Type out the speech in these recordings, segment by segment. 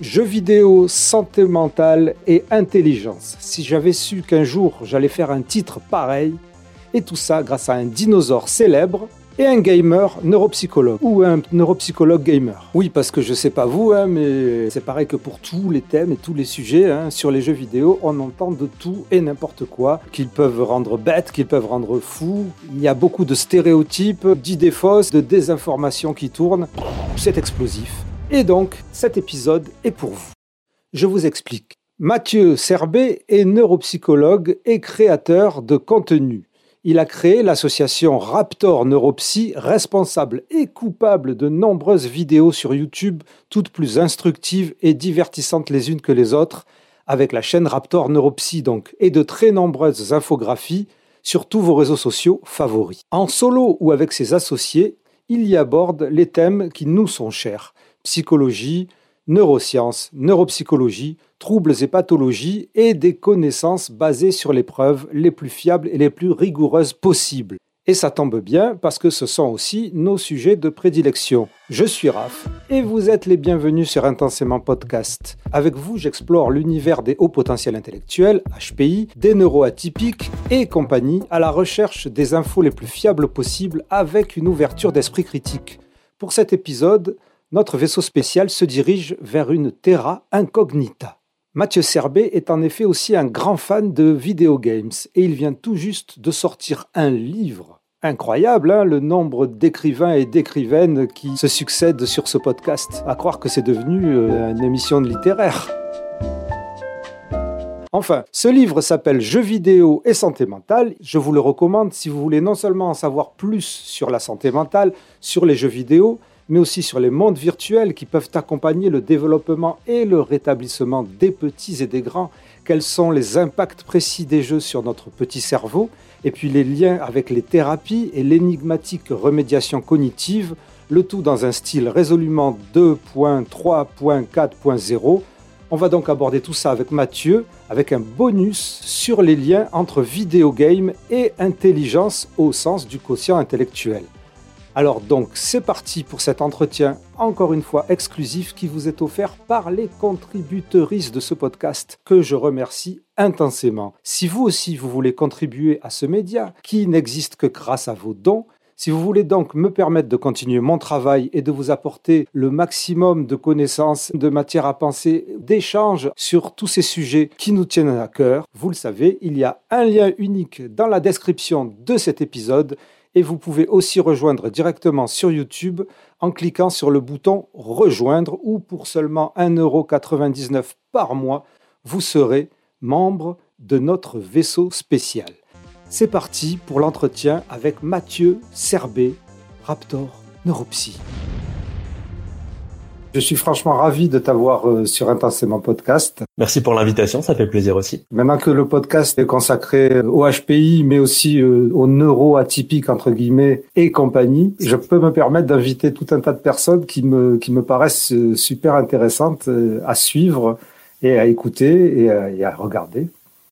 Jeux vidéo, santé mentale et intelligence. Si j'avais su qu'un jour j'allais faire un titre pareil, et tout ça grâce à un dinosaure célèbre et un gamer neuropsychologue ou un neuropsychologue gamer. Oui, parce que je sais pas vous, hein, mais c'est pareil que pour tous les thèmes et tous les sujets hein, sur les jeux vidéo, on entend de tout et n'importe quoi, qu'ils peuvent rendre bêtes, qu'ils peuvent rendre fous. Il y a beaucoup de stéréotypes, d'idées fausses, de désinformations qui tournent. C'est explosif. Et donc, cet épisode est pour vous. Je vous explique. Mathieu Serbet est neuropsychologue et créateur de contenu il a créé l'association Raptor Neuropsy, responsable et coupable de nombreuses vidéos sur YouTube, toutes plus instructives et divertissantes les unes que les autres, avec la chaîne Raptor Neuropsy donc, et de très nombreuses infographies sur tous vos réseaux sociaux favoris. En solo ou avec ses associés, il y aborde les thèmes qui nous sont chers psychologie, neurosciences, neuropsychologie, troubles et pathologies et des connaissances basées sur les preuves les plus fiables et les plus rigoureuses possibles. Et ça tombe bien parce que ce sont aussi nos sujets de prédilection. Je suis Raph et vous êtes les bienvenus sur Intensément Podcast. Avec vous, j'explore l'univers des hauts potentiels intellectuels, HPI, des neuroatypiques et compagnie à la recherche des infos les plus fiables possibles avec une ouverture d'esprit critique. Pour cet épisode, notre vaisseau spécial se dirige vers une terra incognita. Mathieu Serbet est en effet aussi un grand fan de video games et il vient tout juste de sortir un livre. Incroyable, hein, le nombre d'écrivains et d'écrivaines qui se succèdent sur ce podcast. À croire que c'est devenu euh, une émission littéraire. Enfin, ce livre s'appelle Jeux vidéo et santé mentale. Je vous le recommande si vous voulez non seulement en savoir plus sur la santé mentale, sur les jeux vidéo, mais aussi sur les mondes virtuels qui peuvent accompagner le développement et le rétablissement des petits et des grands, quels sont les impacts précis des jeux sur notre petit cerveau, et puis les liens avec les thérapies et l'énigmatique remédiation cognitive, le tout dans un style résolument 2.3.4.0. On va donc aborder tout ça avec Mathieu, avec un bonus sur les liens entre vidéogame et intelligence au sens du quotient intellectuel. Alors donc c'est parti pour cet entretien encore une fois exclusif qui vous est offert par les contributeuristes de ce podcast que je remercie intensément. Si vous aussi vous voulez contribuer à ce média qui n'existe que grâce à vos dons, si vous voulez donc me permettre de continuer mon travail et de vous apporter le maximum de connaissances, de matière à penser, d'échanges sur tous ces sujets qui nous tiennent à cœur, vous le savez, il y a un lien unique dans la description de cet épisode et vous pouvez aussi rejoindre directement sur YouTube en cliquant sur le bouton Rejoindre ou pour seulement 1,99€ par mois, vous serez membre de notre vaisseau spécial. C'est parti pour l'entretien avec Mathieu Serbet, Raptor Neuropsy. Je suis franchement ravi de t'avoir euh, sur Intensément Podcast. Merci pour l'invitation, ça fait plaisir aussi. Maintenant que le podcast est consacré euh, au HPI, mais aussi euh, aux neuro atypiques entre guillemets et compagnie, je peux me permettre d'inviter tout un tas de personnes qui me qui me paraissent super intéressantes à suivre et à écouter et à, regarder.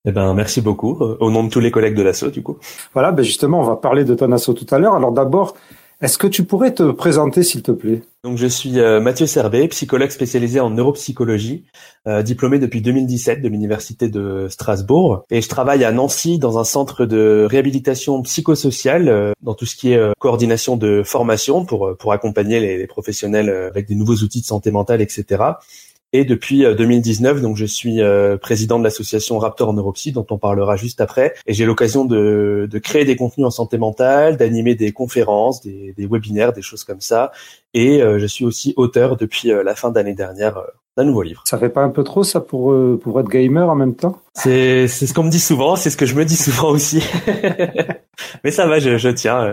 Eh ben, merci beaucoup. Au nom de tous les collègues de l'assaut, du coup. Voilà, ben justement, on va parler de ton assaut tout à l'heure. Alors d'abord, est-ce que tu pourrais te présenter, s'il te plaît? Donc, je suis euh, Mathieu Serbet, psychologue spécialisé en neuropsychologie, euh, diplômé depuis 2017 de l'université de Strasbourg, et je travaille à Nancy dans un centre de réhabilitation psychosociale, euh, dans tout ce qui est coordination de formation pour pour accompagner les, les professionnels avec des nouveaux outils de santé mentale, etc. Et depuis 2019, euh, donc je suis euh, président de l'association Raptor Neuropsy, dont on parlera juste après. Et j'ai l'occasion de, de, créer des contenus en santé mentale, d'animer des conférences, des, des, webinaires, des choses comme ça. Et euh, je suis aussi auteur depuis la fin d'année dernière d'un nouveau livre. Ça fait pas un peu trop ça pour pour être gamer en même temps? C'est c'est ce qu'on me dit souvent, c'est ce que je me dis souvent aussi. Mais ça va, je, je tiens.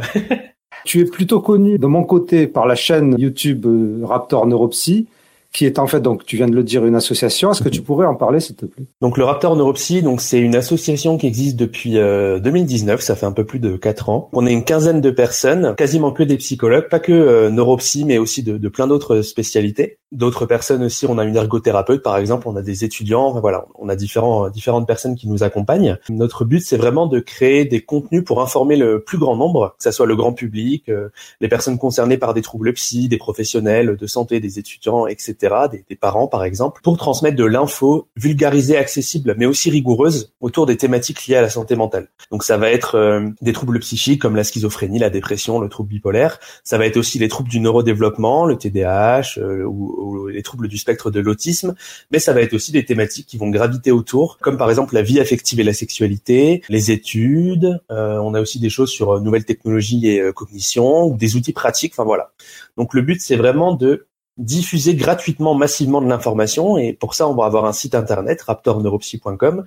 tu es plutôt connu de mon côté par la chaîne YouTube Raptor Neuropsy qui est en fait, donc tu viens de le dire, une association. Est-ce que tu pourrais en parler, s'il te plaît? Donc le Raptor Neuropsy, donc c'est une association qui existe depuis 2019, euh, ça fait un peu plus de quatre ans. On est une quinzaine de personnes, quasiment que des psychologues, pas que euh, neuropsy, mais aussi de plein d'autres spécialités. D'autres personnes aussi. On a une ergothérapeute, par exemple. On a des étudiants. voilà, on a différents, différentes personnes qui nous accompagnent. Notre but, c'est vraiment de créer des contenus pour informer le plus grand nombre, que ce soit le grand public, euh, les personnes concernées par des troubles psy, des professionnels de santé, des étudiants, etc., des, des parents, par exemple, pour transmettre de l'info vulgarisée, accessible, mais aussi rigoureuse autour des thématiques liées à la santé mentale. Donc, ça va être euh, des troubles psychiques comme la schizophrénie, la dépression, le trouble bipolaire. Ça va être aussi les troubles du neurodéveloppement, le TDAH euh, ou les troubles du spectre de l'autisme, mais ça va être aussi des thématiques qui vont graviter autour, comme par exemple la vie affective et la sexualité, les études. Euh, on a aussi des choses sur euh, nouvelles technologies et euh, cognition, ou des outils pratiques. Enfin voilà. Donc le but c'est vraiment de diffuser gratuitement, massivement de l'information, et pour ça on va avoir un site internet raptorneuropsy.com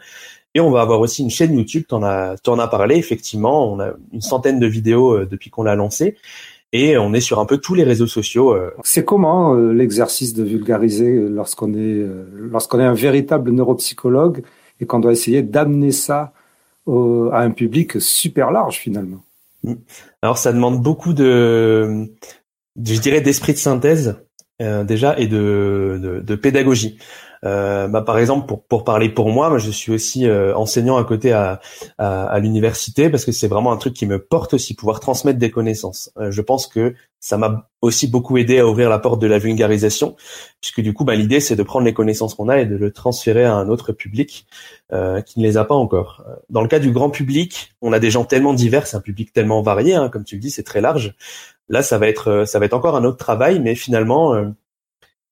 et on va avoir aussi une chaîne YouTube, tu en as, en as parlé, effectivement, on a une centaine de vidéos depuis qu'on l'a lancé et on est sur un peu tous les réseaux sociaux. Euh. C'est comment euh, l'exercice de vulgariser lorsqu'on est euh, lorsqu'on est un véritable neuropsychologue et qu'on doit essayer d'amener ça à un public super large finalement? Mm. Alors ça demande beaucoup de, je dirais, d'esprit de synthèse déjà et de, de pédagogie. Euh, bah, par exemple, pour, pour parler pour moi, moi je suis aussi euh, enseignant à côté à, à, à l'université parce que c'est vraiment un truc qui me porte aussi, pouvoir transmettre des connaissances. Euh, je pense que ça m'a aussi beaucoup aidé à ouvrir la porte de la vulgarisation, puisque du coup, bah, l'idée c'est de prendre les connaissances qu'on a et de le transférer à un autre public euh, qui ne les a pas encore. Dans le cas du grand public, on a des gens tellement divers, c'est un public tellement varié, hein, comme tu le dis, c'est très large. Là, ça va être, ça va être encore un autre travail, mais finalement,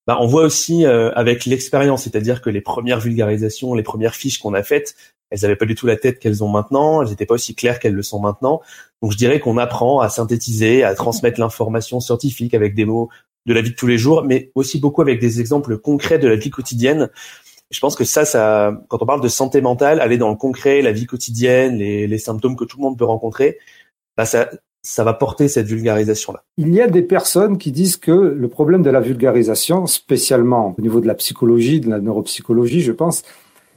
bah, on voit aussi euh, avec l'expérience, c'est-à-dire que les premières vulgarisations, les premières fiches qu'on a faites, elles n'avaient pas du tout la tête qu'elles ont maintenant, elles n'étaient pas aussi claires qu'elles le sont maintenant. Donc je dirais qu'on apprend à synthétiser, à transmettre l'information scientifique avec des mots de la vie de tous les jours, mais aussi beaucoup avec des exemples concrets de la vie quotidienne. Je pense que ça, ça, quand on parle de santé mentale, aller dans le concret, la vie quotidienne, les, les symptômes que tout le monde peut rencontrer, bah ça, ça va porter cette vulgarisation-là. Il y a des personnes qui disent que le problème de la vulgarisation, spécialement au niveau de la psychologie, de la neuropsychologie, je pense,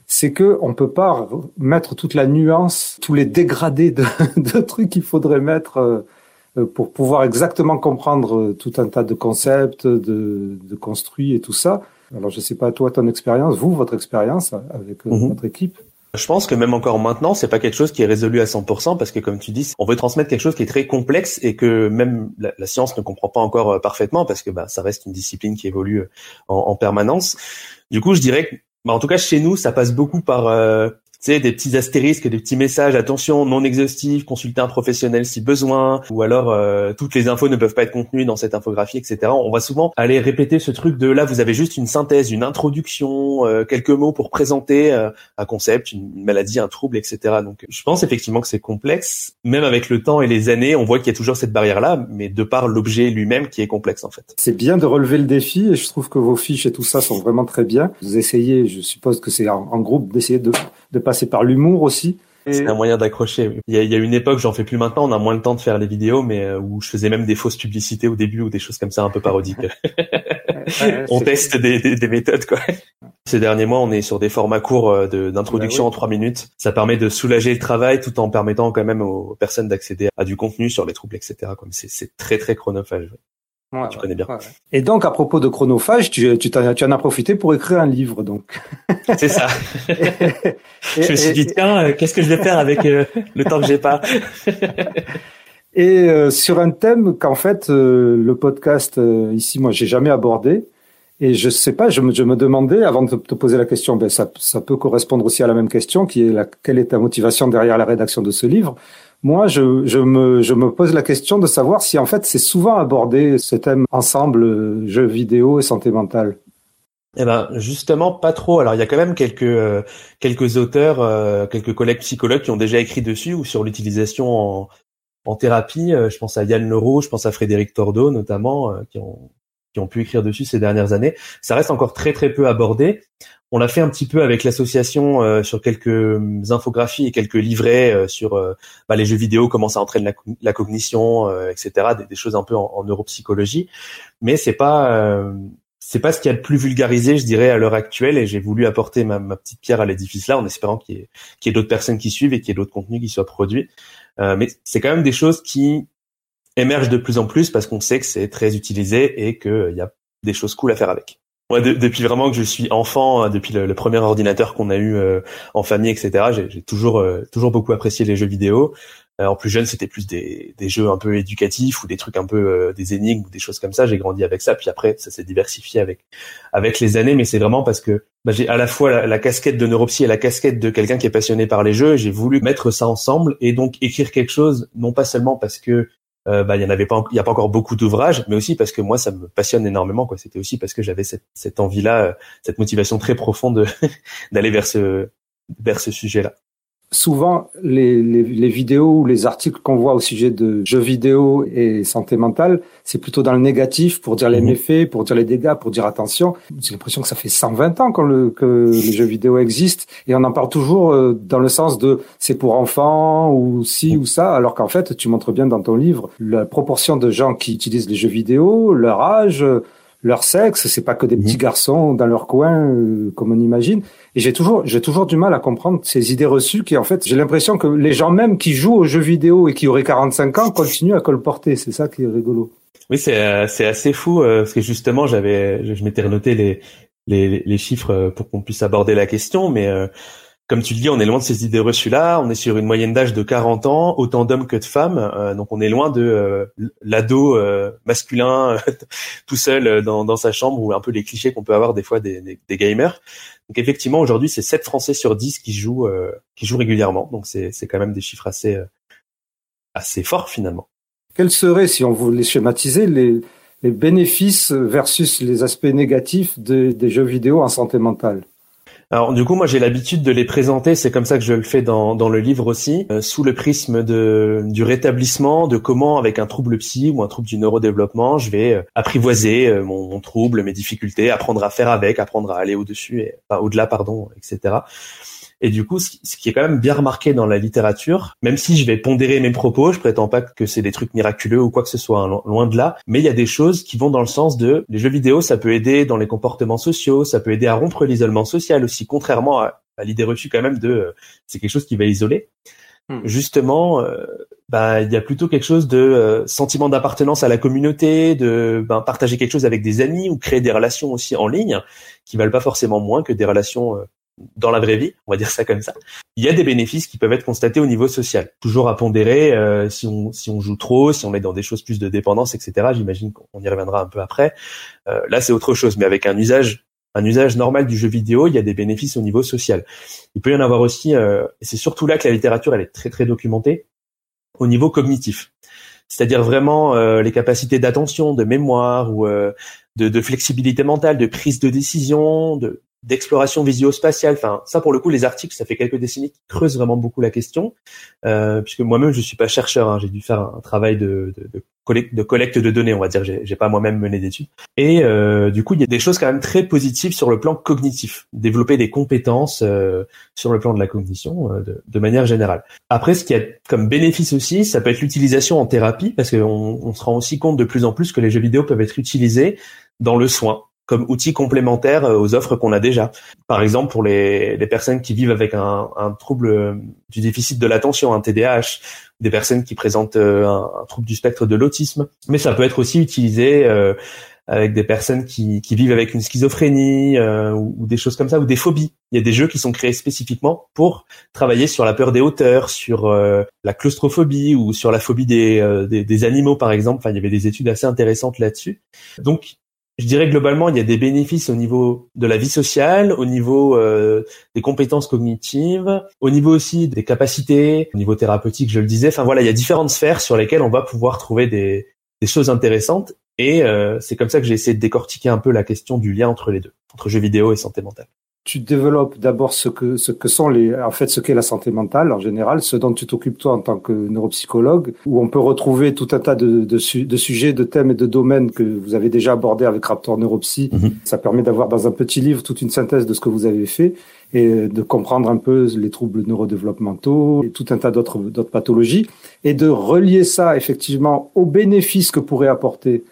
c'est que on peut pas mettre toute la nuance, tous les dégradés de, de trucs qu'il faudrait mettre euh, pour pouvoir exactement comprendre tout un tas de concepts, de, de construits et tout ça. Alors je sais pas toi ton expérience, vous votre expérience avec mhm. votre équipe. Je pense que même encore maintenant, c'est pas quelque chose qui est résolu à 100% parce que comme tu dis, on veut transmettre quelque chose qui est très complexe et que même la, science ne comprend pas encore euh, parfaitement parce que bah, ça reste une discipline qui évolue euh, en, permanence. Du coup, je dirais que, bah, en tout cas chez nous, ça passe beaucoup par euh, sais, des petits astérisques, des petits messages, attention, non exhaustif, consulter un professionnel si besoin, ou alors euh, toutes les infos ne peuvent pas être contenues dans cette infographie, etc. On va souvent aller répéter ce truc de là, vous avez juste une synthèse, une introduction, euh, quelques mots pour présenter euh, un concept, une maladie, un trouble, etc. Donc je pense effectivement que c'est complexe. Même avec le temps et les années, on voit qu'il y a toujours cette barrière-là, mais de par l'objet lui-même qui est complexe en fait. C'est bien de relever le défi et je trouve que vos fiches et tout ça sont vraiment très bien. Vous essayez, je suppose que c'est en groupe, d'essayer de, de passer par l'humour aussi. C'est un moyen d'accrocher. Il, il y, a, une époque, j'en fais plus maintenant, on a moins le temps de faire les vidéos, mais euh, où je faisais même des fausses publicités au début ou des choses comme ça un peu parodiques. on teste des, des, méthodes, quoi. Ces derniers mois, on est sur des formats courts euh, d'introduction bah en trois minutes. Ça permet de soulager le travail tout en permettant quand même aux personnes d'accéder à du contenu sur les troubles, etc. Comme c'est très très chronophage. Ouais, tu connais bien. Et donc, à propos de chronophage, tu, tu, en, tu en as profité pour écrire un livre, donc. C'est ça. je me suis dit, tiens, euh, qu'est-ce que je vais faire avec euh, le temps que j'ai pas? Et euh, sur un thème qu'en fait, le podcast, ici, moi, j'ai jamais abordé. Et je sais pas, je me, je me demandais, avant de te poser la question, ben ça, ça peut correspondre aussi à la même question, qui est la, quelle est ta motivation derrière la rédaction de ce livre? Moi, je, je, me, je me pose la question de savoir si en fait c'est souvent abordé ce thème ensemble jeux vidéo et santé mentale. Eh ben justement pas trop. Alors il y a quand même quelques euh, quelques auteurs, euh, quelques collègues psychologues qui ont déjà écrit dessus ou sur l'utilisation en, thérapie. Euh, je pense à Yann Leroux, je pense à Frédéric Tordeau notamment, qui ont qui ont pu écrire dessus ces dernières années. Ça reste encore très très peu abordé. On l'a fait un petit peu avec l'association euh, sur quelques hum, infographies et quelques livrets euh, sur euh, bah, les jeux vidéo, comment ça entraîne la, cognition, etc. Des, choses un peu en, neuropsychologie, mais c'est pas c'est pas ce qui a le plus vulgarisé, je dirais, à l'heure actuelle. Et j'ai voulu apporter ma, petite pierre à l'édifice là, en espérant qu'il y ait, qu'il y ait d'autres personnes qui suivent et qu'il y ait d'autres contenus qui soient produits. mais c'est quand même des choses qui émerge de plus en plus parce qu'on sait que c'est très utilisé et qu'il y a des choses cool à faire avec. Moi, depuis vraiment que je suis enfant, depuis le, premier ordinateur qu'on a eu en famille, etc., j'ai toujours toujours beaucoup apprécié les jeux vidéo. Euh, en plus jeune, c'était plus des, des, jeux un peu éducatifs ou des trucs un peu euh, des énigmes ou des choses comme ça. J'ai grandi avec ça, puis après ça s'est diversifié avec avec les années. Mais c'est vraiment parce que bah, j'ai à la fois la, casquette de neuropsy et la casquette de quelqu'un qui est passionné par les jeux. J'ai voulu mettre ça ensemble et donc écrire quelque chose, non pas seulement parce que euh, bah, il y en avait pas, il y a pas encore beaucoup d'ouvrages, mais aussi parce que moi ça me passionne énormément. Quoi, c'était aussi parce que j'avais cette, cette envie-là, cette motivation très profonde d'aller vers ce vers ce sujet-là souvent les, les, les, vidéos ou les articles qu'on voit au sujet de jeux vidéo et santé mentale, c'est plutôt dans le négatif pour dire les mhm. méfaits, pour dire les dégâts, pour dire attention. J'ai l'impression que ça fait 120 ans le, que les jeux vidéo existent et on en parle toujours euh, dans le sens de c'est pour enfants ou ci ou ça, alors qu'en fait tu montres bien dans ton livre la proportion de gens qui utilisent les jeux vidéo, leur âge, leur sexe, c'est pas que des mhm. petits garçons dans leur coin euh, comme on imagine. Et j'ai toujours, j'ai toujours du mal à comprendre ces idées reçues qui, en fait, j'ai l'impression que les gens même qui jouent aux jeux vidéo et qui auraient 45 ans continuent à colporter. C'est ça qui est rigolo. Oui, c'est euh, c'est assez fou euh, parce que justement, j'avais, je, m'étais renoté les, les les chiffres pour qu'on puisse aborder la question, mais comme tu le dis, on est loin de ces idées reçues-là. On est sur une moyenne d'âge de 40 ans, autant d'hommes que de femmes. Euh, donc on est loin de euh, l'ado euh, masculin tout seul dans, dans, sa chambre ou un peu les clichés qu'on peut avoir des fois des, des, gamers. Donc effectivement, aujourd'hui, c'est 7 Français sur 10 qui jouent qui jouent régulièrement. Donc c'est quand même des chiffres assez assez forts finalement. Quels seraient, si on voulait schématiser, les, les bénéfices versus les aspects négatifs des jeux vidéo en santé mentale? Alors du coup, moi j'ai l'habitude de les présenter, c'est comme ça que je le fais dans, dans le livre aussi, euh, sous le prisme de, du rétablissement, de comment avec un trouble psy ou un trouble du neurodéveloppement, je vais euh, apprivoiser euh, mon, trouble, mes difficultés, apprendre à faire avec, apprendre à aller au-dessus, et, enfin, au-delà, pardon, etc. Et du coup, ce qui est quand même bien remarqué dans la littérature, même si je vais pondérer mes propos, je prétends pas que c'est des trucs miraculeux ou quoi que ce soit, hein, loin de là, mais il y a des choses qui vont dans le sens de les jeux vidéo, ça peut aider dans les comportements sociaux, ça peut aider à rompre l'isolement social aussi, contrairement à, l'idée reçue quand même de euh, c'est quelque chose qui va isoler. Hmm. Justement, euh, bah, il y a plutôt quelque chose de euh, sentiment d'appartenance à la communauté, de ben, partager quelque chose avec des amis ou créer des relations aussi en ligne qui valent pas forcément moins que des relations dans la vraie vie, on va dire ça comme ça, il y a des bénéfices qui peuvent être constatés au niveau social. Toujours à pondérer euh, si on si on joue trop, si on est dans des choses plus de dépendance, etc. J'imagine qu'on y reviendra un peu après. Euh, là, c'est autre chose, mais avec un usage un usage normal du jeu vidéo, il y a des bénéfices au niveau social. Il peut y en avoir aussi, euh, et c'est surtout là que la littérature elle est très très documentée, au niveau cognitif. C'est-à-dire vraiment les capacités d'attention, de mémoire ou de, de, flexibilité mentale, de prise de décision, de, d'exploration visio-spatiale. Enfin, ça pour le coup, les articles, ça fait quelques décennies qui creusent vraiment beaucoup la question, euh, puisque moi-même je suis pas chercheur, hein, j'ai dû faire un travail de, de, de, collecte, de collecte de données, on va dire. J'ai pas moi-même mené d'études. Et euh, du coup, il y a des choses quand même très positives sur le plan cognitif, développer des compétences euh, sur le plan de la cognition euh, de, manière générale. Après, ce qui a comme bénéfice aussi, ça peut être l'utilisation en thérapie, parce qu'on on se rend aussi compte de plus en plus que les jeux vidéo peuvent être utilisés dans le soin comme outil complémentaire euh, aux offres qu'on a déjà. Par exemple, pour les, les personnes qui vivent avec un, un, trouble euh, du déficit de l'attention, un TDAH, des personnes qui présentent euh, un, trouble du spectre de l'autisme, mais ça peut être aussi utilisé avec des personnes qui, qui, vivent avec une schizophrénie ou, ou, des choses comme ça, ou des phobies. Il y a des jeux qui sont créés spécifiquement pour travailler sur la peur des hauteurs, sur la claustrophobie ou sur la phobie des, des, des, animaux, par exemple. Enfin, il y avait des études assez intéressantes là-dessus. Donc, je dirais globalement, il y a des bénéfices au niveau de la vie sociale, au niveau euh, des compétences cognitives, au niveau aussi des capacités, au niveau thérapeutique, je le disais. Enfin voilà, il y a différentes sphères sur lesquelles on va pouvoir trouver des, des choses intéressantes. Et euh, c'est comme ça que j'ai essayé de décortiquer un peu la question du lien entre les deux, entre jeux vidéo et santé mentale tu développes d'abord ce que ce que sont les en fait ce qu'est la santé mentale en général, ce dont tu t'occupes toi en tant que neuropsychologue, où on peut retrouver tout un tas de, de, de sujets, de thèmes et de domaines que vous avez déjà abordés avec Raptor Neuropsy. Mhm. Ça permet d'avoir dans un petit livre toute une synthèse de ce que vous avez fait et de comprendre un peu les troubles neurodéveloppementaux et tout un tas d'autres d'autres pathologies et de relier ça effectivement aux bénéfices que pourraient apporter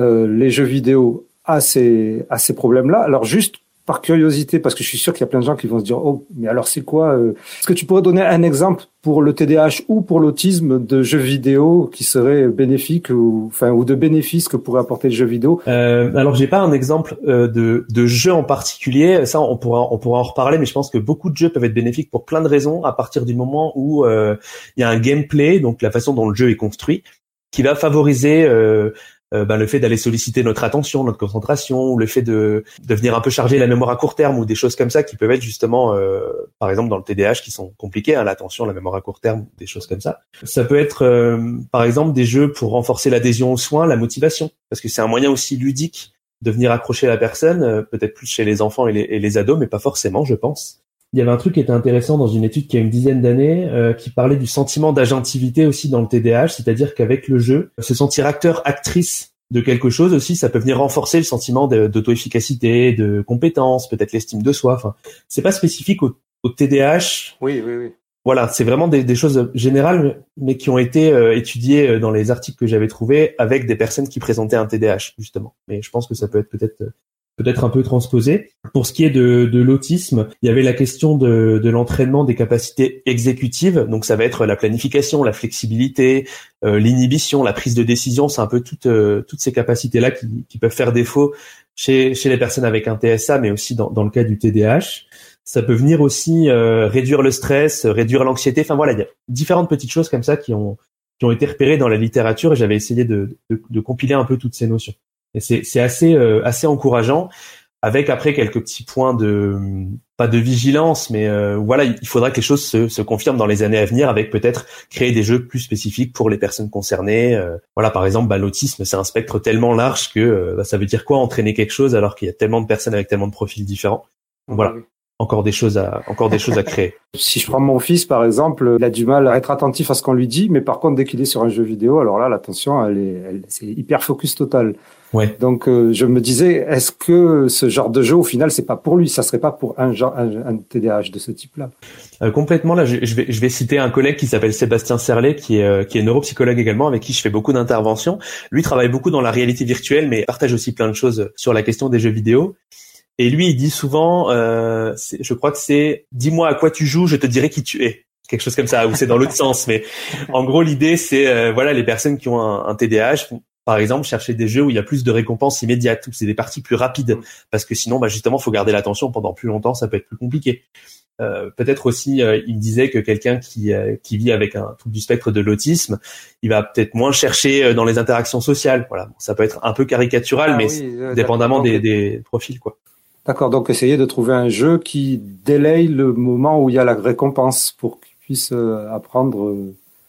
euh, les jeux vidéo à ces à ces problèmes-là. Alors juste par curiosité, parce que je suis sûr qu'il y a plein de gens qui vont se dire, oh, mais alors c'est quoi euh, Est-ce que tu pourrais donner un exemple pour le TDAH ou pour l'autisme de jeux vidéo qui serait bénéfique ou, enfin, ou de bénéfices que pourrait apporter le jeu vidéo? Euh, Alors, j'ai pas un exemple euh, de, de jeu en particulier. Ça, on pourra, on pourra en reparler, mais je pense que beaucoup de jeux peuvent être bénéfiques pour plein de raisons à partir du moment où euh, il y a un gameplay, donc la façon dont le jeu est construit, qui va favoriser euh, euh, ben, le fait d'aller solliciter notre attention, notre concentration, ou le fait de, de venir un peu charger la mémoire à court terme, ou des choses comme ça qui peuvent être justement, euh, par exemple dans le TDAH, qui sont compliquées, hein, l'attention, la mémoire à court terme, des choses comme ça. Ça peut être, euh, par exemple, des jeux pour renforcer l'adhésion aux soins, la motivation, parce que c'est un moyen aussi ludique de venir accrocher la personne, peut-être plus chez les enfants et les, et les ados, mais pas forcément, je pense il y avait un truc qui était intéressant dans une étude qui a une dizaine d'années, euh, qui parlait du sentiment d'agentivité aussi dans le TDAH, c'est-à-dire qu'avec le jeu, se sentir acteur, actrice de quelque chose aussi, ça peut venir renforcer le sentiment d'auto-efficacité, de compétence, peut-être l'estime de soi. Enfin, c'est pas spécifique au, au TDAH. Oui, oui, oui. Voilà, c'est vraiment des, des, choses générales, mais qui ont été euh, étudiées euh, dans les articles que j'avais trouvés avec des personnes qui présentaient un TDAH justement. Mais je pense que ça peut être peut-être peut-être un peu transposé. Pour ce qui est de, de l'autisme, il y avait la question de, de l'entraînement des capacités exécutives. Donc ça va être la planification, la flexibilité, euh, l'inhibition, la prise de décision. C'est un peu toutes euh, toutes ces capacités-là qui, qui, peuvent faire défaut chez, chez les personnes avec un TSA, mais aussi dans, dans le cas du TDAH. Ça peut venir aussi euh, réduire le stress, réduire l'anxiété. Enfin voilà, il y a différentes petites choses comme ça qui ont qui ont été repérées dans la littérature et j'avais essayé de, de, de compiler un peu toutes ces notions. Et c'est assez euh, assez encourageant avec après quelques petits points de pas de vigilance, mais euh, voilà, il faudra que les choses se, se, confirment dans les années à venir, avec peut-être créer des jeux plus spécifiques pour les personnes concernées. Euh, voilà, par exemple, bah, l'autisme, c'est un spectre tellement large que bah, ça veut dire quoi entraîner quelque chose alors qu'il y a tellement de personnes avec tellement de profils différents? Donc, voilà. Encore des choses à encore des choses à créer. si je prends mon fils par exemple, il a du mal à être attentif à ce qu'on lui dit, mais par contre dès qu'il est sur un jeu vidéo, alors là l'attention elle est elle, c'est hyper focus total. Ouais. Donc euh, je me disais, est-ce que ce genre de jeu, au final, c'est pas pour lui, ça serait pas pour un genre, un, un TDAH de ce type-là? Euh, Complètement. Là, je, je, vais, je vais citer un collègue qui s'appelle Sébastien Serlet, qui est, euh, qui est neuropsychologue également, avec qui je fais beaucoup d'interventions. Lui travaille beaucoup dans la réalité virtuelle, mais partage aussi plein de choses sur la question des jeux vidéo. Et lui, il dit souvent, euh, je crois que c'est dis-moi à quoi tu joues, je te dirai qui tu es quelque chose comme ça ou c'est dans l'autre sens mais en gros l'idée c'est euh, voilà les personnes qui ont un, un TDAH par exemple, chercher des jeux où il y a plus de récompenses immédiates, où c'est des parties plus rapides, parce que sinon, bah, justement, faut garder l'attention pendant plus longtemps, ça peut être plus compliqué. Euh, peut-être aussi, euh, il disait que quelqu'un qui, euh, qui vit avec un trouble du spectre de l'autisme, il va peut-être moins chercher euh, dans les interactions sociales. Voilà, ça peut être un peu caricatural, ah, mais oui, dépendamment des, des, profils, quoi. D'accord, donc essayer de trouver un jeu qui délaye le moment où il y a la récompense pour qu'il puisse apprendre.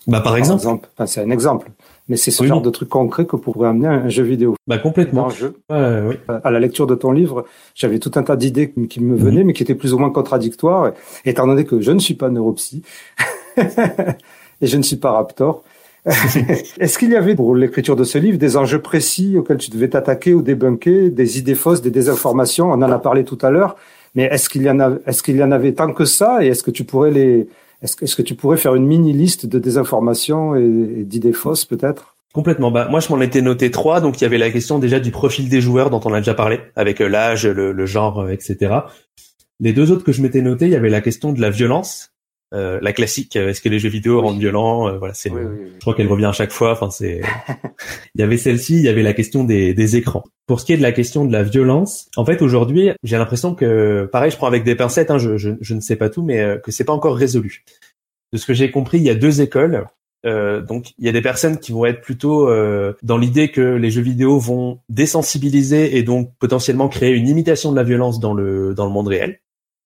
Bah par, par exemple. exemple. Enfin, c'est un exemple. Mais c'est ce oui. genre de truc concret que pourrait amener un jeu vidéo. Bah complètement. Un jeu. Oui. À la lecture de ton livre, j'avais tout un tas d'idées qui me venaient, mmh. mais qui étaient plus ou moins contradictoires. Étant donné que je ne suis pas neuropsy et je ne suis pas Raptor, Est-ce qu'il y avait pour l'écriture de ce livre des enjeux précis auxquels tu devais t'attaquer ou débunker, des idées fausses, des désinformations? On en a parlé tout à l'heure, mais est-ce qu'il y en a, est-ce qu'il y en avait tant que ça? Et est-ce que tu pourrais les, est-ce que, tu pourrais faire une mini liste de désinformations et, et d'idées fausses peut-être? Complètement. Bah, moi, je m'en étais noté trois. Donc, il y avait la question déjà du profil des joueurs dont on a déjà parlé, avec euh, l'âge, le, le, genre, euh, etc. Les deux autres que je m'étais noté, il y avait la question de la violence, euh, la classique. Est-ce que les jeux vidéo rendent violents euh, Voilà, c'est. Oui, oui, oui. Je crois qu'elle revient à chaque fois. Enfin, c'est. il y avait celle-ci. Il y avait la question des, des écrans. Pour ce qui est de la question de la violence, en fait, aujourd'hui, j'ai l'impression que, pareil, je prends avec des pincettes. Hein, je, je, je, ne sais pas tout, mais que c'est pas encore résolu de ce que j'ai compris, il y a deux écoles. Euh, donc il y a des personnes qui vont être plutôt euh, dans l'idée que les jeux vidéo vont désensibiliser et donc potentiellement créer une imitation de la violence dans le dans le monde réel.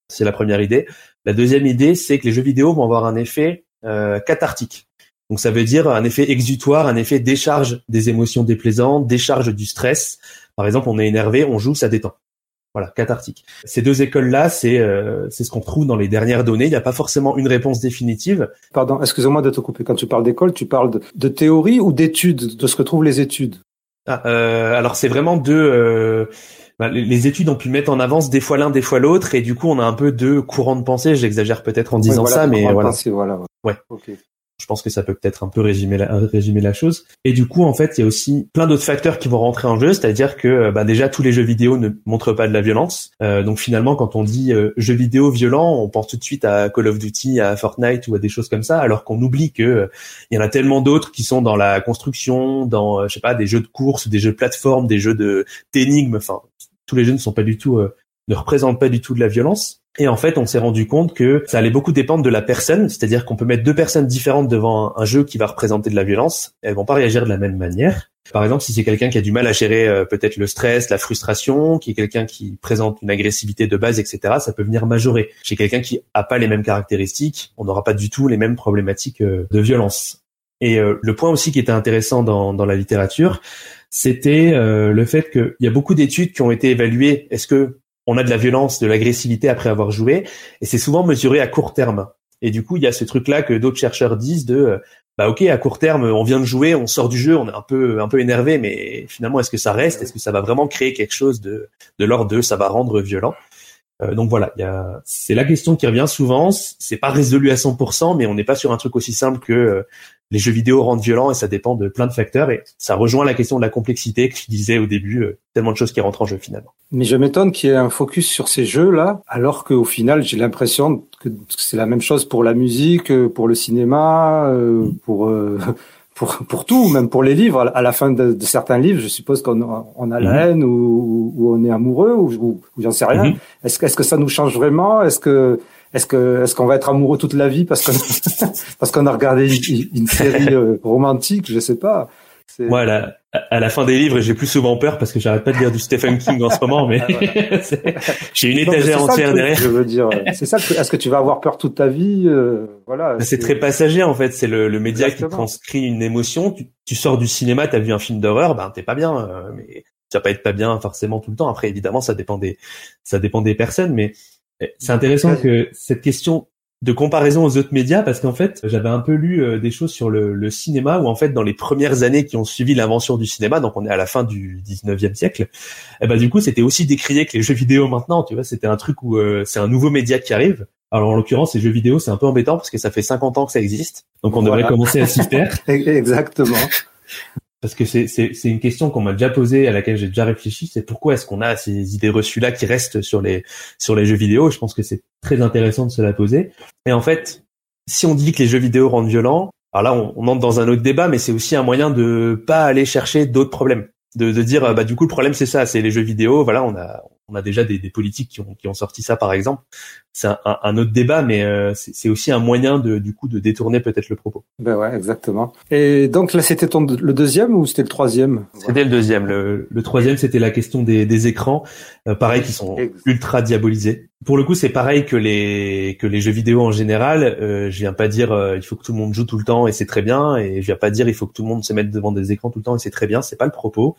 C'est la première idée. La deuxième idée, c'est que les jeux vidéo vont avoir un effet euh, cathartique. Donc ça veut dire un effet exutoire, un effet décharge des émotions déplaisantes, décharge du stress. Par exemple, on est énervé, on joue, ça détend. Voilà, cathartique. Ces deux écoles-là, c'est euh, c'est ce qu'on trouve dans les dernières données. Il n'y a pas forcément une réponse définitive. Pardon, excusez-moi de te couper. Quand tu parles d'école, tu parles de, de théorie ou d'études, de ce que trouvent les études? Ah, euh, Alors c'est vraiment deux. Euh, bah, les études ont pu mettre en avance des fois l'un, des fois l'autre, et du coup on a un peu deux courants de pensée. J'exagère peut-être en disant ouais, voilà, ça, mais voilà. Pensée, voilà. Ouais. Okay. Je pense que ça peut peut-être un peu résumer la, résumer la chose. Et du coup, en fait, il y a aussi plein d'autres facteurs qui vont rentrer en jeu, c'est-à-dire que bah, déjà tous les jeux vidéo ne montrent pas de la violence. Euh, donc finalement, quand on dit euh, jeux vidéo violents, on pense tout de suite à Call of Duty, à Fortnite ou à des choses comme ça, alors qu'on oublie que euh, il y en a tellement d'autres qui sont dans la construction, dans je sais pas des jeux de course, des jeux de plateforme, des jeux de d'énigmes. Enfin, tous les jeux ne sont pas du tout ne représentent pas du tout de la violence. Et en fait, on s'est rendu compte que ça allait beaucoup dépendre de la personne, c'est-à-dire qu'on peut mettre deux personnes différentes devant un, jeu qui va représenter de la violence, elles vont pas réagir de la même manière. Par exemple, si c'est quelqu'un qui a du mal à gérer euh, peut-être le stress, la frustration, qui est quelqu'un qui présente une agressivité de base, etc., ça peut venir majorer. Chez quelqu'un qui a pas les mêmes caractéristiques, on n'aura pas du tout les mêmes problématiques euh, de violence. Et euh, le point aussi qui était intéressant dans, dans la littérature, c'était le fait qu'il y a beaucoup d'études qui ont été évaluées. Est-ce que on a de la violence, de l'agressivité après avoir joué, et c'est souvent mesuré à court terme. Et du coup, il y a ce truc-là que d'autres chercheurs disent de, euh, bah ok, à court terme, on vient de jouer, on sort du jeu, on est un peu un peu énervé, mais finalement, est-ce que ça reste? Est-ce que ça va vraiment créer quelque chose de de l'ordre de ça va rendre violent? Euh, donc voilà, c'est la question qui revient souvent. C'est pas résolu à 100%, mais on n'est pas sur un truc aussi simple que euh, les jeux vidéo rendent violents et ça dépend de plein de facteurs. Et ça rejoint la question de la complexité que je disais au début, euh, tellement de choses qui rentrent en jeu finalement. Mais je m'étonne qu'il y ait un focus sur ces jeux-là, alors qu'au final, j'ai l'impression que c'est la même chose pour la musique, pour le cinéma, pour pour, pour tout, même pour les livres. À la fin de, de certains livres, je suppose qu'on on a la mhm. haine ou, ou, on est amoureux ou, ou, j'en sais rien. Mhm. Est-ce, est-ce que ça nous change vraiment? Est-ce que est-ce que est-ce qu'on va être amoureux toute la vie parce qu'on parce qu'on a regardé une, série euh, romantique? Je sais pas. Voilà, à la fin des livres, j'ai plus souvent peur parce que j'arrête pas de lire du Stephen King en ce moment, mais j'ai une étagère entière derrière. Je veux dire, c'est ça. Est-ce que tu vas avoir peur toute ta vie euh, Voilà. C'est très passager en fait. C'est le, le média qui transcrit une émotion. Tu, tu sors du cinéma, t'as vu un film d'horreur, ben t'es pas bien, euh, mais tu vas pas être pas bien forcément tout le temps. Après, évidemment, ça dépend des, ça dépend des personnes, mais eh, c'est intéressant que cette question de comparaison aux autres médias parce qu'en fait j'avais un peu lu euh, des choses sur le, le, cinéma où en fait dans les premières années qui ont suivi l'invention du cinéma donc on est à la fin du 19e siècle et eh ben du coup c'était aussi décrié que les jeux vidéo maintenant tu vois. C'était un truc où euh, c'est un nouveau média qui arrive. Alors en l'occurrence les jeux vidéo c'est un peu embêtant parce que ça fait 50 ans que ça existe. Donc on devrait commencer à s'y faire. Exactement parce que c'est, c'est, c'est une question qu'on m'a déjà posée, à laquelle j'ai déjà réfléchi, c'est pourquoi est-ce qu'on a ces idées reçues-là qui restent sur les, sur les jeux vidéo. Je pense que c'est très intéressant de se la poser. Et en fait, si on dit que les jeux vidéo rendent violents, alors là, on, on entre dans un autre débat, mais c'est aussi un moyen de pas aller chercher d'autres problèmes. De, de dire, bah, du coup, le problème, c'est ça, c'est les jeux vidéo. Voilà, on a, on a déjà des, des, politiques qui ont, qui ont sorti ça, par exemple. C'est un, un, autre débat, mais euh, c'est aussi un moyen de, du coup, de détourner peut-être le propos. Ben ouais, exactement. Et donc là, c'était ton le deuxième ou c'était le troisième? C'était le deuxième. Le, le troisième, c'était la question des, des écrans, euh, pareil, qui sont ultra diabolisés. Pour le coup, c'est pareil que les que les jeux vidéo en général. Euh, je viens pas dire euh, il faut que tout le monde joue tout le temps et c'est très bien, et je viens pas dire il faut que tout le monde se mette devant des écrans tout le temps et c'est très bien. C'est pas le propos.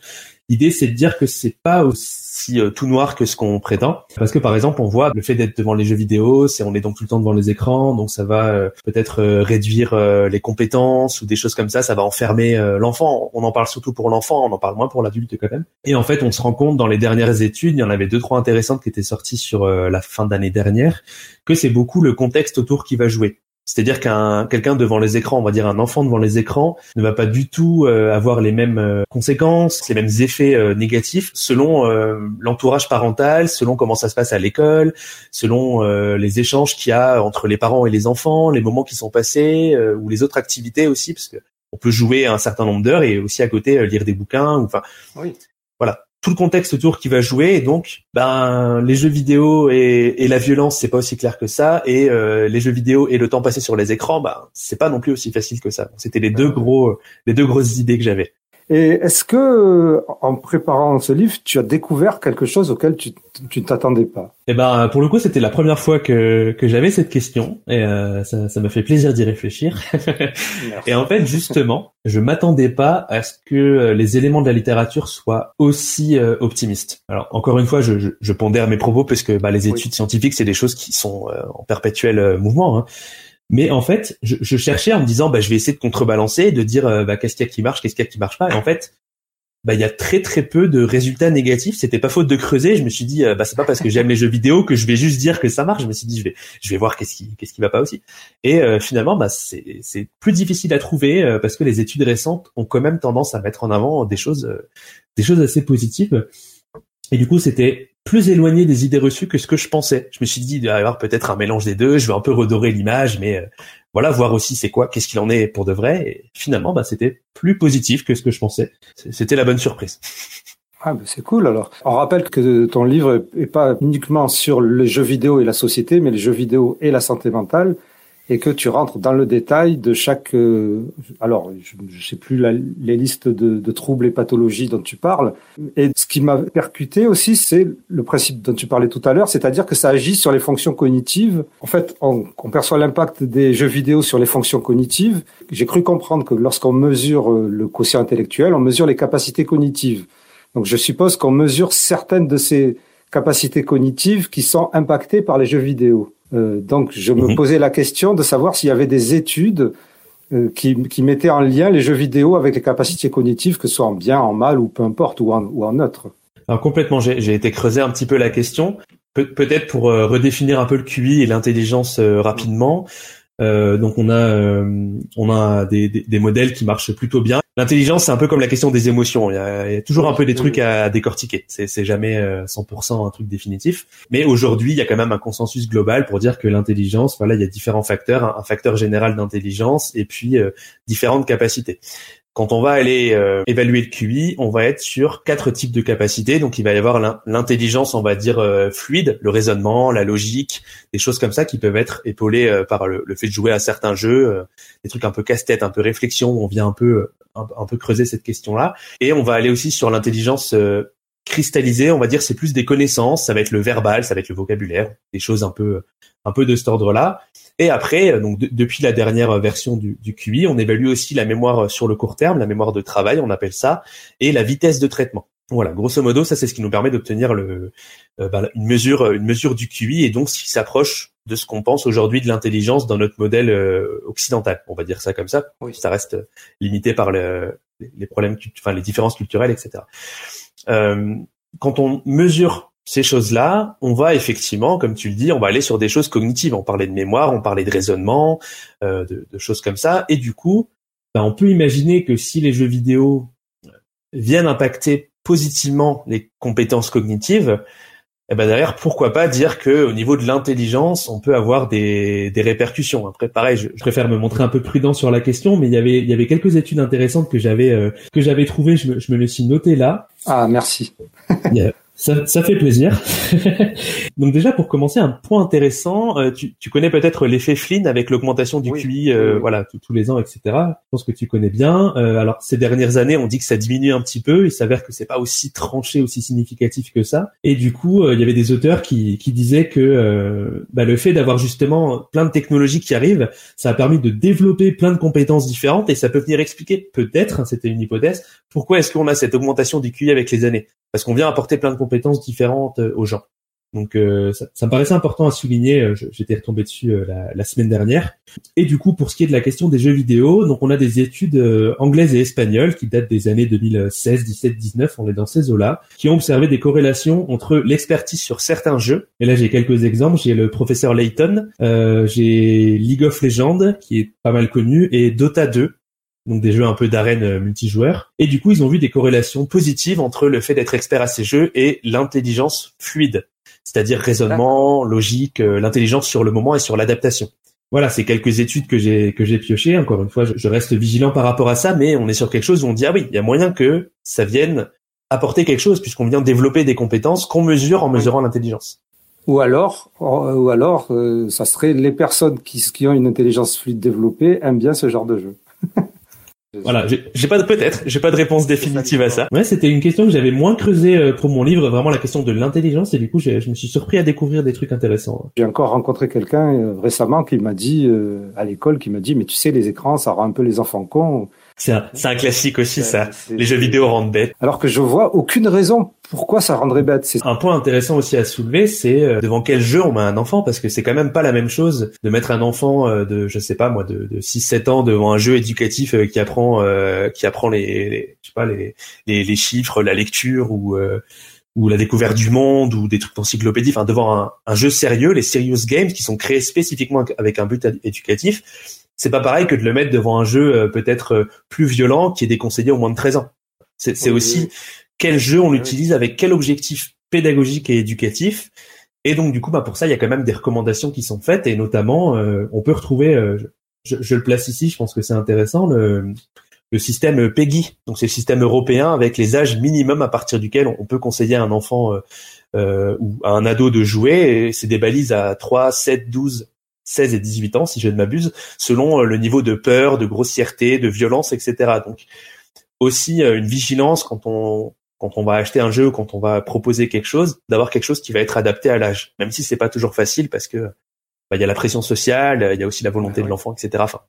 L'idée, c'est de dire que c'est pas aussi si euh, tout noir que ce qu'on prétend. Parce que par exemple, on voit le fait d'être devant les jeux vidéo, c'est on est donc tout le temps devant les écrans, donc ça va euh, peut-être euh, réduire les compétences ou des choses comme ça, ça va enfermer l'enfant. On en parle surtout pour l'enfant, on en parle moins pour l'adulte quand même. Et en fait, on se rend compte dans les dernières études, il y en avait deux trois intéressantes qui étaient sorties sur la fin d'année dernière, que c'est beaucoup le contexte autour qui va jouer. C'est-à-dire qu'un quelqu'un devant les écrans, on va dire un enfant devant les écrans, ne va pas du tout euh, avoir les mêmes euh, conséquences, les mêmes effets euh, négatifs selon l'entourage parental, selon comment ça se passe à l'école, selon les échanges qu'il y a entre les parents et les enfants, les moments qui sont passés ou les autres activités aussi, parce que on peut jouer un certain nombre d'heures et aussi à côté lire des bouquins. Enfin, oui. Tout le contexte autour qui va jouer. Et donc ben les jeux vidéo et, et la violence c'est pas aussi clair que ça. Et euh, les jeux vidéo et le temps passé sur les écrans ben c'est pas non plus aussi facile que ça. C'était les deux gros les deux grosses idées que j'avais et est-ce que, en préparant ce livre, tu as découvert quelque chose auquel tu, tu ne t'attendais pas? Eh ben, pour le coup, c'était la première fois que, que j'avais cette question, et euh, ça, ça m'a fait plaisir d'y réfléchir. et en fait, justement, je m'attendais pas à ce que euh, les éléments de la littérature soient aussi euh, optimistes. Alors, encore une fois, je, je, je pondère mes propos parce que bah, les études scientifiques, c'est des choses qui sont en perpétuel mouvement. Hein. Mais en fait, je, je, cherchais en me disant, bah, je vais essayer de contrebalancer, de dire, euh, bah, qu'est-ce qu'il y a qui marche, qu'est-ce qu'il y a qui marche pas. Et en fait, bah il y a très très peu de résultats négatifs. C'était pas faute de creuser. Je me suis dit, bah c'est pas parce que j'aime les jeux vidéo que je vais juste dire que ça marche. Je me suis dit, je vais je vais voir qu'est-ce qui qu'est-ce qui va pas aussi. Et finalement, bah c'est plus difficile à trouver parce que les études récentes ont quand même tendance à mettre en avant des choses des choses assez positives. Et du coup, c'était plus éloigné des idées reçues que ce que je pensais. Je me suis dit, il y avoir peut-être un mélange des deux. Je vais un peu redorer l'image, mais euh, voilà, voir aussi c'est quoi, qu'est-ce qu'il en est pour de vrai. Et finalement, bah, c'était plus positif que ce que je pensais. C'était la bonne surprise. Ah, bah c'est cool alors. On rappelle que ton livre est pas uniquement sur les jeux vidéo et la société, mais les jeux vidéo et la santé mentale et que tu rentres dans le détail de chaque. Euh, alors, je ne sais plus la, les listes de, de, troubles et pathologies dont tu parles. Et ce qui m'a percuté aussi, c'est le principe dont tu parlais tout à l'heure, c'est-à-dire que ça agit sur les fonctions cognitives. En fait, on, on perçoit l'impact des jeux vidéo sur les fonctions cognitives. J'ai cru comprendre que lorsqu'on mesure euh, le quotient intellectuel, on mesure les capacités cognitives. Donc, je suppose qu'on mesure certaines de ces capacités cognitives qui sont impactées par les jeux vidéo. Euh, donc, je me mhm. posais la question de savoir s'il y avait des études euh, qui, qui, mettaient en lien les jeux vidéo avec les capacités cognitives, que ce soit en bien, en mal ou peu importe, ou en, ou en neutre. Alors complètement, j'ai été creuser un petit peu la question. Peut-être pour euh, redéfinir un peu le QI et l'intelligence rapidement. Euh, donc on a euh, on a des, des, des, modèles qui marchent plutôt bien. L'intelligence c'est un peu comme la question des émotions. Il y a, il y a toujours un peu des trucs à décortiquer. C'est c'est jamais 100% euh, un truc définitif. Mais aujourd'hui il y a quand même un consensus global pour dire que l'intelligence, voilà, il y a différents facteurs, un facteur général d'intelligence et puis différentes capacités. Quand on va aller euh, évaluer le QI, on va être sur quatre types de capacités. Donc il va y avoir l'intelligence, on va dire euh, fluide, le raisonnement, la logique, des choses comme ça qui peuvent être épaulées euh, par le, fait de jouer à certains jeux, des trucs un peu casse-tête, un peu réflexion. On vient un peu un, peu creuser cette question-là. Et on va aller aussi sur l'intelligence cristallisée. On va dire c'est plus des connaissances. Ça va être le verbal, ça va être le vocabulaire, des choses un peu un peu de cet ordre-là. Et après, euh, donc depuis la dernière version du, du, QI, on évalue aussi la mémoire euh, sur le court terme, la mémoire de travail, on appelle ça, et la vitesse de traitement. Voilà, grosso modo, ça c'est ce qui nous permet d'obtenir le, euh, une mesure, une mesure du QI et donc ce qui s'approche de ce qu'on pense aujourd'hui de l'intelligence dans notre modèle occidental. On va dire ça comme ça. Oui. Ça reste limité par le, les problèmes, enfin les différences culturelles, etc. Euh, quand on mesure ces choses-là, on va effectivement, comme tu le dis, on va aller sur des choses cognitives. On parlait de mémoire, on parlait de raisonnement, euh, de, choses comme ça. Et du coup, ben, on peut imaginer que si les jeux vidéo viennent impacter positivement les compétences cognitives, eh ben derrière, pourquoi pas dire que au niveau de l'intelligence, on peut avoir des, répercussions. Après, pareil, je, préfère me montrer un peu prudent sur la question, mais il y avait il y avait quelques études intéressantes que j'avais euh, que j'avais trouvées. Je me, je me les suis noté là. Ah, merci. Ça, ça, fait plaisir. Donc déjà pour commencer, un point intéressant, euh, tu, tu, connais peut-être l'effet Flynn avec l'augmentation du QI, euh, voilà, tous les ans, etc. Je pense que tu connais bien. Euh, alors ces dernières années, on dit que ça diminue un petit peu. Il s'avère que c'est pas aussi tranché, aussi significatif que ça. Et du coup, il y avait des auteurs qui, qui disaient que bah, le fait d'avoir justement plein de technologies qui arrivent, ça a permis de développer plein de compétences différentes et ça peut venir expliquer peut-être, hein, c'était une hypothèse, pourquoi est-ce qu'on a cette augmentation du QI avec les années Parce qu'on vient apporter plein de compétences différentes euh, aux gens. Donc euh, ça, ça, me paraissait important à souligner. Euh, j'étais retombé dessus la, la, semaine dernière. Et du coup, pour ce qui est de la question des jeux vidéo, donc on a des études anglaises et espagnoles qui datent des années 2016, 17, 19. On est dans ces eaux-là, qui ont observé des corrélations entre l'expertise sur certains jeux. Et là, j'ai quelques exemples. J'ai le professeur Layton, euh, j'ai League of Legends qui est pas mal connu, et Dota 2 donc des jeux un peu d'arène euh, multijoueur. Et du coup, ils ont vu des corrélations positives entre le fait d'être expert à ces jeux et l'intelligence fluide, c'est-à-dire raisonnement, logique, euh, l'intelligence sur le moment et sur l'adaptation. Voilà, c'est quelques études que j'ai que j'ai piochées. Encore une fois, je, reste vigilant par rapport à ça, mais on est sur quelque chose où on dit ah oui, il y a moyen que ça vienne apporter quelque chose puisqu'on vient développer des compétences qu'on mesure en mesurant l'intelligence. Ou alors, ou alors, euh, ça serait les personnes qui, qui ont une intelligence fluide développée aiment bien ce genre de jeu. Voilà, j'ai pas de peut-être, j'ai pas de réponse définitive à ça. Ouais, c'était une question que j'avais moins creusée euh, pour mon livre, vraiment la question de l'intelligence, et du coup, je me suis surpris à découvrir des trucs intéressants. J'ai encore rencontré quelqu'un euh, récemment qui m'a dit euh, à l'école, qui m'a dit, mais tu sais, les écrans, ça rend un peu les enfants cons. C'est un, un, classique aussi, ça. Les jeux vidéo rendent bêtes. Alors que je vois aucune raison pourquoi ça rendrait bête C'est un point intéressant aussi à soulever, c'est euh, devant quel jeu on met un enfant, parce que c'est quand même pas la même chose de mettre un enfant euh, de, je sais pas moi, de, de 6-7 ans devant un jeu éducatif euh, qui apprend, qui apprend les, je sais pas, les, les, chiffres, la lecture ou ou la découverte du monde ou des trucs encyclopédiques, enfin devant un, un, jeu sérieux, les serious games qui sont créés spécifiquement avec un but éducatif, c'est pas pareil que de le mettre devant un jeu peut-être plus violent qui est déconseillé au moins de 13 ans. C'est aussi quel jeu on utilise avec quel objectif pédagogique et éducatif. Et donc du coup, bah pour ça, il y a quand même des recommandations qui sont faites et notamment, euh, on peut retrouver, euh, je, je, le place ici, je pense que c'est intéressant, le, le système PEGI. Donc c'est le système européen avec les âges minimums à partir duquel on, peut conseiller à un enfant euh, ou à un ado de jouer. Et c'est des balises à 3, 7, 12, 16 et 18 ans, si je ne m'abuse, selon le niveau de peur, de grossièreté, de violence, etc. Donc aussi une vigilance quand on quand on va acheter un jeu, quand on va proposer quelque chose, d'avoir quelque chose qui va être adapté à l'âge, même si c'est pas toujours facile parce que bah, il y a la pression sociale, il y a aussi la volonté de l'enfant, etc. Enfin,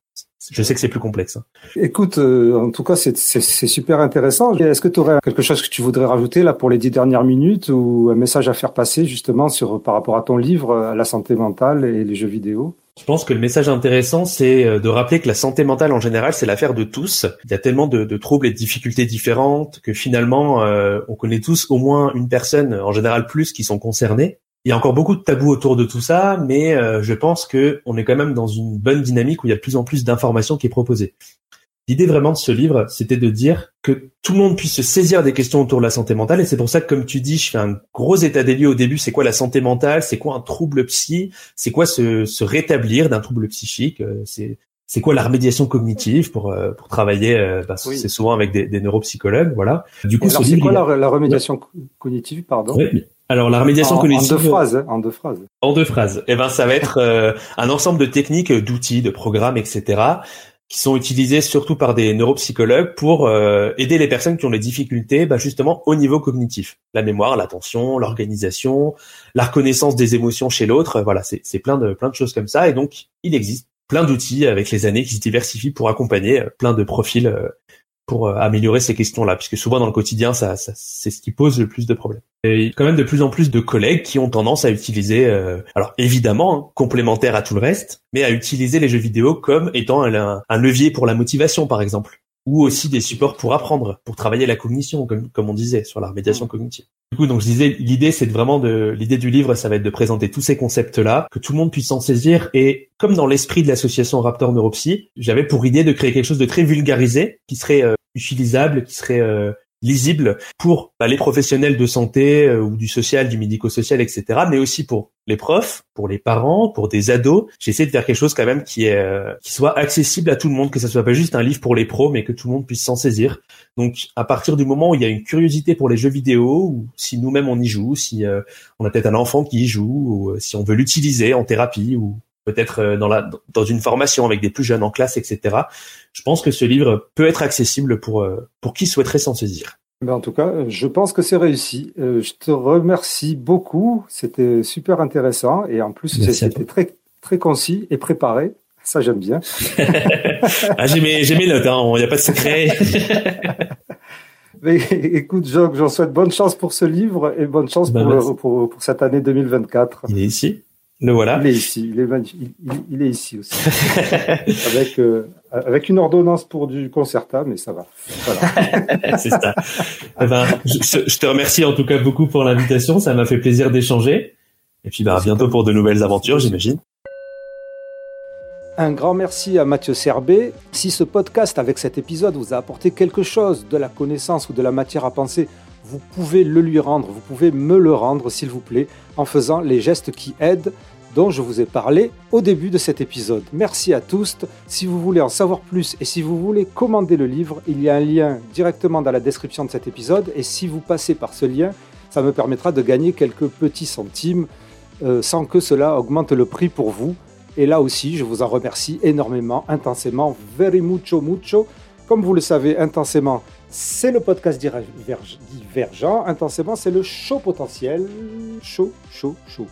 je sais que c'est plus complexe. Hein. Écoute, euh, en tout cas, c'est super intéressant. Est-ce que tu aurais quelque chose que tu voudrais rajouter là pour les dix dernières minutes ou un message à faire passer justement sur par rapport à ton livre, à la santé mentale et les jeux vidéo? Je pense que le message intéressant, c'est euh, de rappeler que la santé mentale en général, c'est l'affaire de tous. Il y a tellement de, troubles et de difficultés différentes que finalement, euh, on connaît tous au moins une personne, en général plus, qui sont concernées. Il y a encore beaucoup de tabous autour de tout ça, mais euh, je pense que on est quand même dans une bonne dynamique où il y a de plus en plus d'informations qui est proposée. L'idée vraiment de ce livre, c'était de dire que tout le monde puisse se saisir des questions autour de la santé mentale. Et c'est pour ça que, comme tu dis, je fais un gros état des lieux au début. C'est quoi la santé mentale? C'est quoi un trouble psy? C'est quoi se, se rétablir d'un trouble psychique? Euh, C'est c'est quoi la remédiation cognitive pour euh, pour travailler euh, bah, C'est souvent avec des, des, neuropsychologues, voilà. Du coup, c'est quoi la, la, remédiation cognitive, pardon? Oui. Alors la remédiation cognitive. En deux phrases, hein, en deux phrases. En deux phrases. Eh ben, ça va être un ensemble de techniques, d'outils, de programmes, etc qui sont utilisés surtout par des neuropsychologues pour euh, aider les personnes qui ont des difficultés bah, justement au niveau cognitif. La mémoire, l'attention, l'organisation, la reconnaissance des émotions chez l'autre, voilà, c'est plein de, plein de choses comme ça. Et donc, il existe plein d'outils avec les années qui se diversifient pour accompagner euh, plein de profils euh, pour euh, améliorer ces questions-là, puisque souvent dans le quotidien, ça, ça c'est ce qui pose le plus de problèmes. Et quand même de plus en plus de collègues qui ont tendance à utiliser, euh, alors évidemment hein, complémentaire à tout le reste, mais à utiliser les jeux vidéo comme étant un levier pour la motivation, par exemple ou aussi des supports pour apprendre, pour travailler la cognition, comme, comme on disait, sur la remédiation cognitive. Du coup, donc je disais, l'idée, c'est vraiment de, l'idée du livre, ça va être de présenter tous ces concepts-là, que tout le monde puisse s'en saisir. Et comme dans l'esprit de l'association Raptor Neuropsy, j'avais pour idée de créer quelque chose de très vulgarisé, qui serait euh, utilisable, qui serait euh, lisible pour bah, les professionnels de santé euh, ou du social, du médico-social, etc., mais aussi pour les profs, pour les parents, pour des ados. J'essaie de faire quelque chose quand même qui est euh, qui soit accessible à tout le monde, que ça soit pas juste un livre pour les pros, mais que tout le monde puisse s'en saisir. Donc, à partir du moment où il y a une curiosité pour les jeux vidéo, ou si nous-mêmes on y joue, si on a peut-être un enfant qui y joue, ou si on veut l'utiliser en thérapie ou peut-être euh, dans, la, dans une formation avec des plus jeunes en classe, etc. Je pense que ce livre peut être accessible pour, euh, pour qui souhaiterait s'en saisir. Ben en tout cas, je pense que c'est réussi. Euh, je te remercie beaucoup. C'était super intéressant et en plus c'était très très concis et préparé. Ça j'aime bien. ah, j'ai mes, mes notes. Hein. Il n'y a pas de secret. Mais écoute, Jacques, j'en souhaite bonne chance pour ce livre et bonne chance ben, pour, pour, pour, cette année 2024. Il est ici. Le voilà. Il est ici, il est, il, est ici aussi. avec, euh, avec une ordonnance pour du concerta, mais ça va. Voilà. C'est ça. Eh ben, je, te remercie en tout cas beaucoup pour l'invitation. Ça m'a fait plaisir d'échanger. Et puis, bah, à bientôt pour de nouvelles aventures, j'imagine. Un grand merci à Mathieu Serbet. Si ce podcast avec cet épisode vous a apporté quelque chose, de la connaissance ou de la matière à penser, vous pouvez le lui rendre, vous pouvez me le rendre s'il vous plaît, en faisant les gestes qui aident dont je vous ai parlé au début de cet épisode. Merci à tous. Si vous voulez en savoir plus et si vous voulez commander le livre, il y a un lien directement dans la description de cet épisode et si vous passez par ce lien, ça me permettra de gagner quelques petits centimes euh, sans que cela augmente le prix pour vous. Et là aussi, je vous en remercie énormément, intensément, very mucho mucho. Comme vous le savez, intensément, c'est le podcast divergent. Intensément, c'est le show potentiel. Chaud, chaud, chaud.